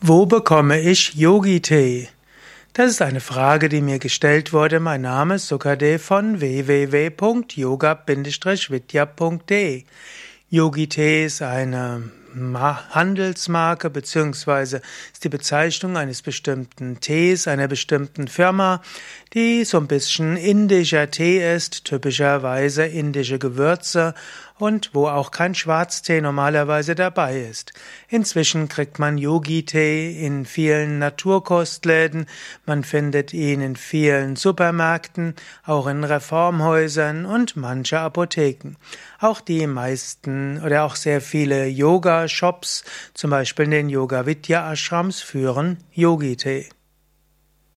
Wo bekomme ich Yogi-Tee? Das ist eine Frage, die mir gestellt wurde. Mein Name ist Sukadev von www.yoga-vidya.de. Yogi-Tee ist eine Handelsmarke beziehungsweise ist die Bezeichnung eines bestimmten Tees einer bestimmten Firma, die so ein bisschen indischer Tee ist, typischerweise indische Gewürze und wo auch kein Schwarztee normalerweise dabei ist. Inzwischen kriegt man Yogi-Tee in vielen Naturkostläden, man findet ihn in vielen Supermärkten, auch in Reformhäusern und manche Apotheken. Auch die meisten oder auch sehr viele Yoga-Shops, zum Beispiel in den Yoga Vidya Ashrams, führen Yogi-Tee.